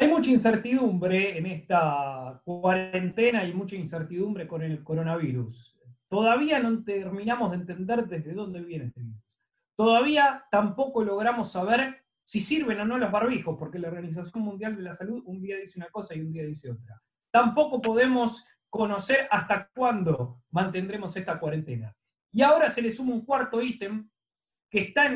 Hay mucha incertidumbre en esta cuarentena y mucha incertidumbre con el coronavirus. Todavía no terminamos de entender desde dónde viene este virus. Todavía tampoco logramos saber si sirven o no los barbijos, porque la Organización Mundial de la Salud un día dice una cosa y un día dice otra. Tampoco podemos conocer hasta cuándo mantendremos esta cuarentena. Y ahora se le suma un cuarto ítem que está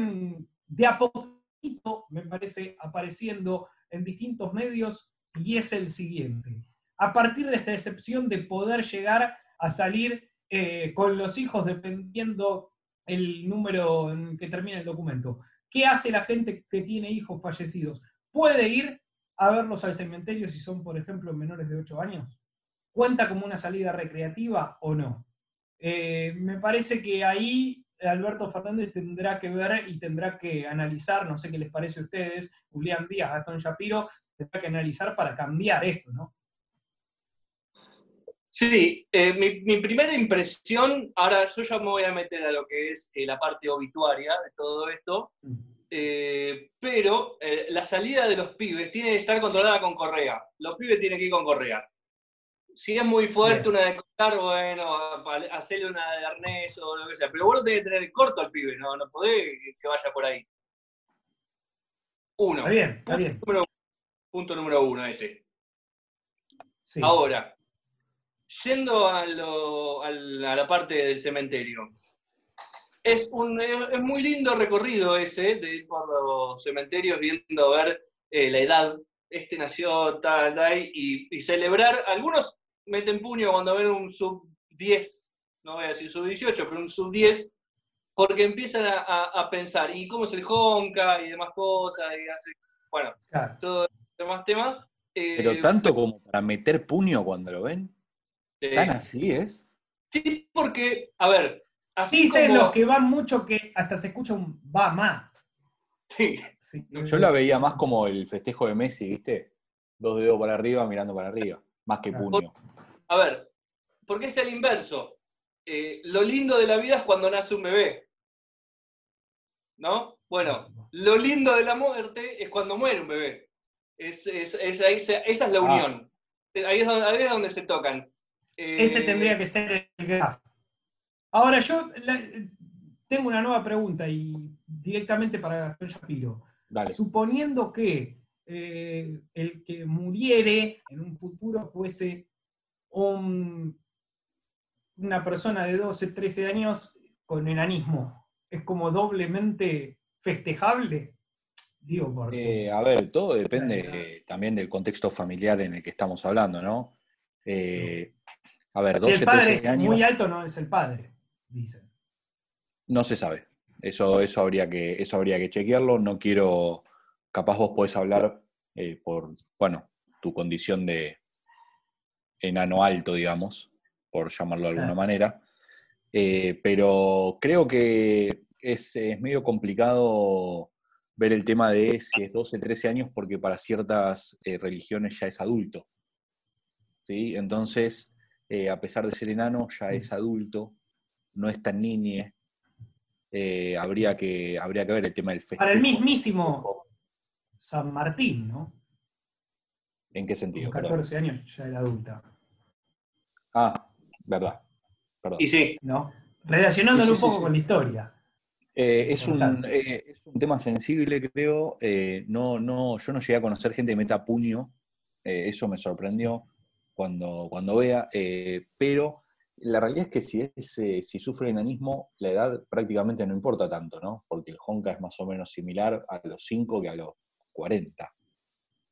de a poquito, me parece, apareciendo en distintos medios y es el siguiente. A partir de esta excepción de poder llegar a salir eh, con los hijos dependiendo el número en que termina el documento. ¿Qué hace la gente que tiene hijos fallecidos? ¿Puede ir a verlos al cementerio si son, por ejemplo, menores de 8 años? ¿Cuenta como una salida recreativa o no? Eh, me parece que ahí Alberto Fernández tendrá que ver y tendrá que analizar, no sé qué les parece a ustedes, Julián Díaz, Gastón Shapiro, tendrá que analizar para cambiar esto, ¿no? Sí, eh, mi, primera impresión, ahora yo ya me voy a meter a lo que es eh, la parte obituaria de todo esto, eh, pero la salida de los pibes tiene que estar controlada con correa. Los pibes tienen que ir con correa. Si es muy fuerte una de cortar, bueno, hacerle una de arnés o lo que sea, pero vos no tenés que tener corto al pibe, no, no podés que vaya por ahí. Uno. Está bien, está bien. Punto número uno, ese. Ahora, Yendo a, la parte del cementerio, es, un, es muy lindo recorrido ese, de ir por los cementerios viendo a ver eh, la edad, este nació tal, tal, y, celebrar, algunos meten puño cuando ven un sub 10, no voy a decir sub 18, pero un sub 10, porque empiezan a, pensar, ¿y cómo es el Honka? y demás cosas, y hace, bueno, todo demás tema. pero eh, tanto como para meter puño cuando lo ven. ¿Tan así es? Sí, porque, a ver, así Dicen los que van mucho que hasta se escucha un va más. Sí. Yo la veía más como el festejo de Messi, ¿viste? Dos dedos para arriba, mirando para arriba, más que puño. A ver, porque es el inverso. Eh, lo lindo de la vida es cuando nace un bebé. ¿No? Bueno, lo lindo de la muerte es cuando muere un bebé. esa es la ah. unión. Ahí, es donde, ahí es donde se tocan. Ese eh, tendría que ser el graf. Ahora, yo tengo una nueva pregunta y directamente para Gastón Shapiro. Suponiendo que eh, el que muriere en un futuro fuese una persona de 12, 13 años con enanismo, ¿es como doblemente festejable? Digo, porque... Eh, a ver, todo depende también del contexto familiar en el que estamos hablando, ¿no? A ver, 12, el padre es muy alto no es el padre, dicen. No se sabe. Eso, eso, habría que, eso habría que chequearlo. No quiero. Capaz vos podés hablar eh, por, bueno, tu condición de enano alto, digamos, por llamarlo de alguna manera. Eh, pero creo que es, medio complicado ver el tema de si es 12, 13 años, porque para ciertas eh, religiones ya es adulto. ¿sí? Entonces, eh, a pesar de ser enano, ya es adulto, no es tan niñe. Habría, que, habría que ver el tema del festejo. Para el mismísimo San Martín, ¿no? ¿En qué sentido? Con 14 años ya era adulta. Ah, verdad. Perdón. Y sí. ¿No? Relacionándolo un poco con la historia. Eh, es, un, es, un, tema sensible, creo. no, no, yo no llegué a conocer gente que meta puño. eso me sorprendió cuando, cuando vea, eh, pero la realidad es que si, es, eh, si sufre enanismo, la edad prácticamente no importa tanto, ¿no? Porque el Honka es más o menos similar a los 5 que a los 40.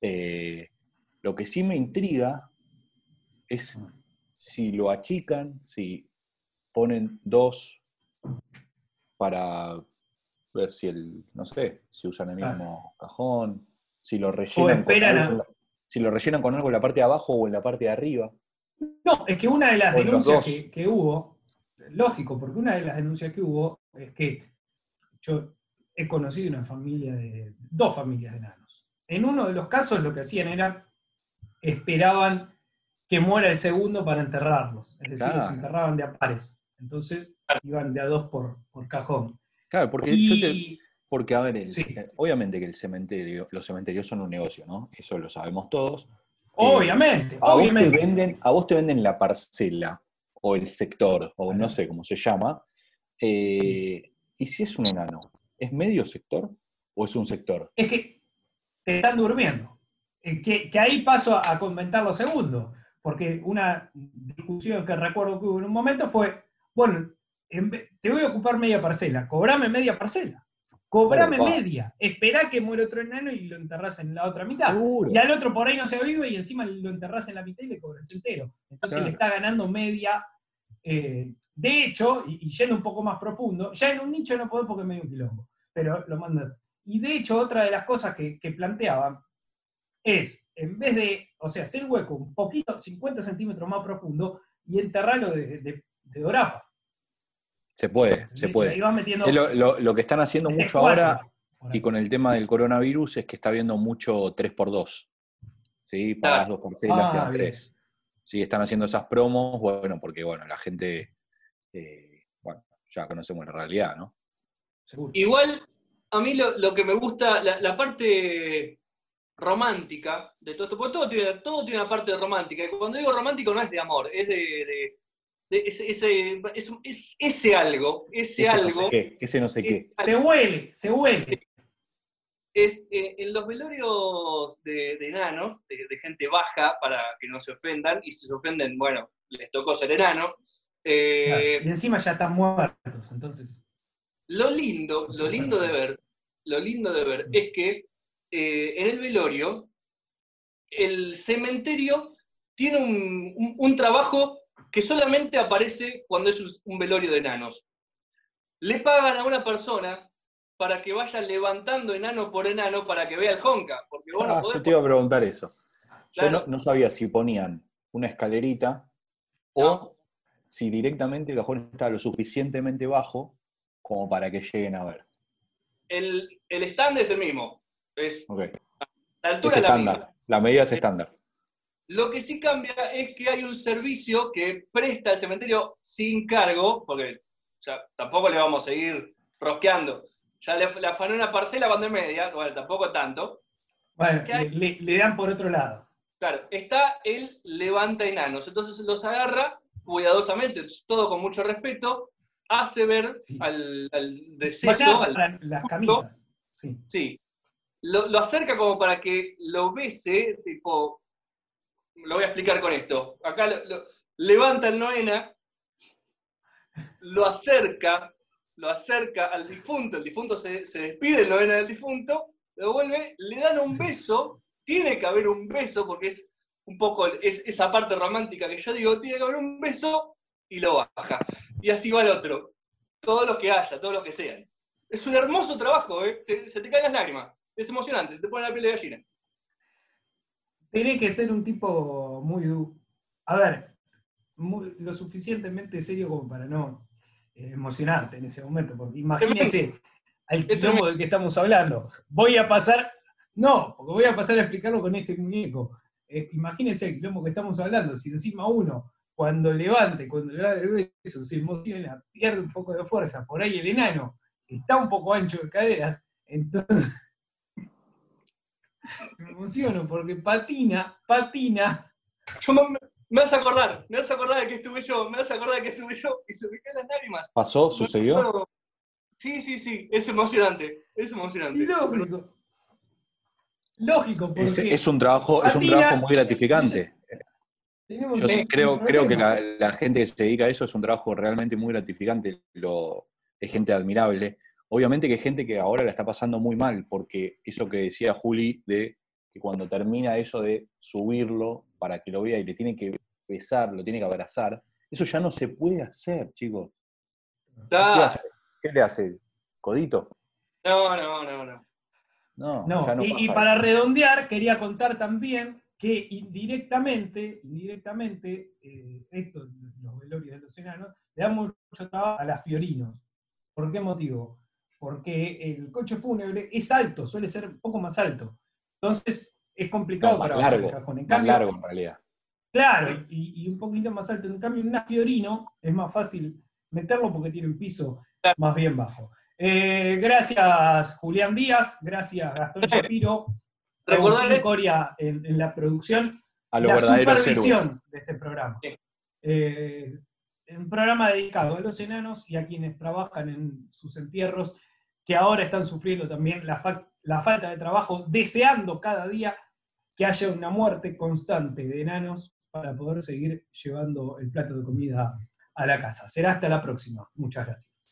Eh, lo que sí me intriga es si lo achican, si ponen dos para ver si el, no sé, si usan el mismo cajón, si lo rellenan. O esperan, si lo rellenan con algo en la parte de abajo o en la parte de arriba. No, es que una de las denuncias que, hubo, lógico, porque una de las denuncias que hubo es que yo he conocido una familia de, dos familias de enanos. En uno de los casos lo que hacían era, esperaban que muera el segundo para enterrarlos, es decir, los enterraban de a pares. Entonces iban de a dos por, cajón. Claro, porque yo te, porque, a ver, eh, obviamente que el cementerio, los cementerios son un negocio, ¿no? Eso lo sabemos todos. Obviamente, eh, a, Vos te venden, a vos te venden la parcela o el sector, o no sé cómo se llama. Eh, ¿Y si es un enano? ¿Es medio sector o es un sector? Es que te están durmiendo. Que, ahí paso a comentar lo segundo, porque una discusión que recuerdo que hubo en un momento fue, bueno, te voy a ocupar media parcela, cobrame media parcela. Cobrame media, espera que muera otro enano y lo enterras en la otra mitad. Y al otro por ahí no se vive y encima lo enterras en la mitad y le cobras entero. Entonces le está ganando media. Eh, de hecho, y, yendo un poco más profundo, ya en un nicho no podés porque es medio un quilombo, pero lo mandas. Y de hecho, otra de las cosas que, planteaban es, en vez de, o sea, hacer hueco un poquito, 50 centímetros más profundo y enterrarlo de, de, de dorapa. Se puede, se puede. Lo, que están haciendo mucho ahora, y con el tema del coronavirus, es que está viendo mucho 3x2. ¿Sí? Pagas dos parcelas, te dan 3. Sí, están haciendo esas promos, bueno, porque bueno, la gente, eh, bueno, ya conocemos la realidad, ¿no? Igual, a mí lo, que me gusta, la, parte romántica de todo esto, porque todo tiene, todo tiene una parte romántica. Y cuando digo romántico no es de amor, es de ese, ese, ese, algo, ese, algo. No sé qué, ese no sé qué. Se huele, se huele. Es eh, en los velorios de, enanos, de, gente baja, para que no se ofendan, y si se ofenden, bueno, les tocó ser enano. Eh, y encima ya están muertos, entonces. Lo lindo, lo lindo de ver, lo lindo de ver es que eh, en el velorio, el cementerio tiene un, un trabajo que solamente aparece cuando es un velorio de enanos. Le pagan a una persona para que vaya levantando enano por enano para que vea el honka. Porque ah, yo te iba a preguntar eso. Yo no, sabía si ponían una escalerita o si directamente el cajón estaba lo suficientemente bajo como para que lleguen a ver. El, el stand es el mismo. Es, La altura es estándar. La, medida es estándar. Lo que sí cambia es que hay un servicio que presta el cementerio sin cargo, porque tampoco le vamos a seguir rosqueando. Ya le, afanó una parcela cuando es media, bueno, tampoco tanto. Bueno, le, dan por otro lado. Claro, está el levanta enanos, entonces los agarra cuidadosamente, todo con mucho respeto, hace ver al, al deceso, las camisas. Sí. sí. Lo, lo, acerca como para que lo bese, tipo, lo voy a explicar con esto. Acá levanta el Noena, lo acerca, lo acerca al difunto, el difunto se, despide el Noena del difunto, lo vuelve, le dan un beso, tiene que haber un beso, porque es un poco es, esa parte romántica que yo digo, tiene que haber un beso, y lo baja. Y así va el otro. Todos los que haya, todos los que sean. Es un hermoso trabajo, ¿eh? se te caen las lágrimas. Es emocionante, se te pone la piel de gallina. Tiene que ser un tipo muy, a ver, lo suficientemente serio como para no eh, emocionarte en ese momento, porque imagínese al quilombo del que estamos hablando. Voy a pasar, no, porque voy a pasar a explicarlo con este muñeco. Eh, imagínese el quilombo que estamos hablando, si encima uno, cuando levante, cuando le da el beso, se emociona, pierde un poco de fuerza, por ahí el enano está un poco ancho de caderas, entonces me emociono porque patina, patina. Yo me, vas a acordar, me vas a acordar de que estuve yo, me vas a acordar de que estuve yo y se me caen las lágrimas. ¿Pasó? ¿Sucedió? Sí, sí, sí, es emocionante, es emocionante. Y lógico. Lógico, porque es, un trabajo, es un trabajo muy gratificante. Yo creo, creo que la, gente que se dedica a eso es un trabajo realmente muy gratificante, lo, es gente admirable. Obviamente que hay gente que ahora la está pasando muy mal, porque eso que decía Juli, de que cuando termina eso de subirlo para que lo vea y le tiene que besar, lo tiene que abrazar, eso ya no se puede hacer, chicos. ¿Qué, le hace? ¿Codito? No, no, no, no. No, y, para redondear, quería contar también que indirectamente, indirectamente, eh, esto, los velorios de los enanos, le dan mucho trabajo a las fiorinos. ¿Por qué motivo? Porque el coche fúnebre es alto, suele ser un poco más alto. Entonces es complicado para largo, el cajón. En cambio, largo en realidad. Claro, y, un poquito más alto. En cambio, en una fiorino es más fácil meterlo porque tiene un piso más bien bajo. Eh, gracias, Julián Díaz. Gracias, Gastón Shapiro. Recordar Coria en, en, la producción. A la supervisión de este programa. Eh, un programa dedicado a los enanos y a quienes trabajan en sus entierros, que ahora están sufriendo también la, la falta de trabajo, deseando cada día que haya una muerte constante de enanos para poder seguir llevando el plato de comida a la casa. Será hasta la próxima. Muchas gracias.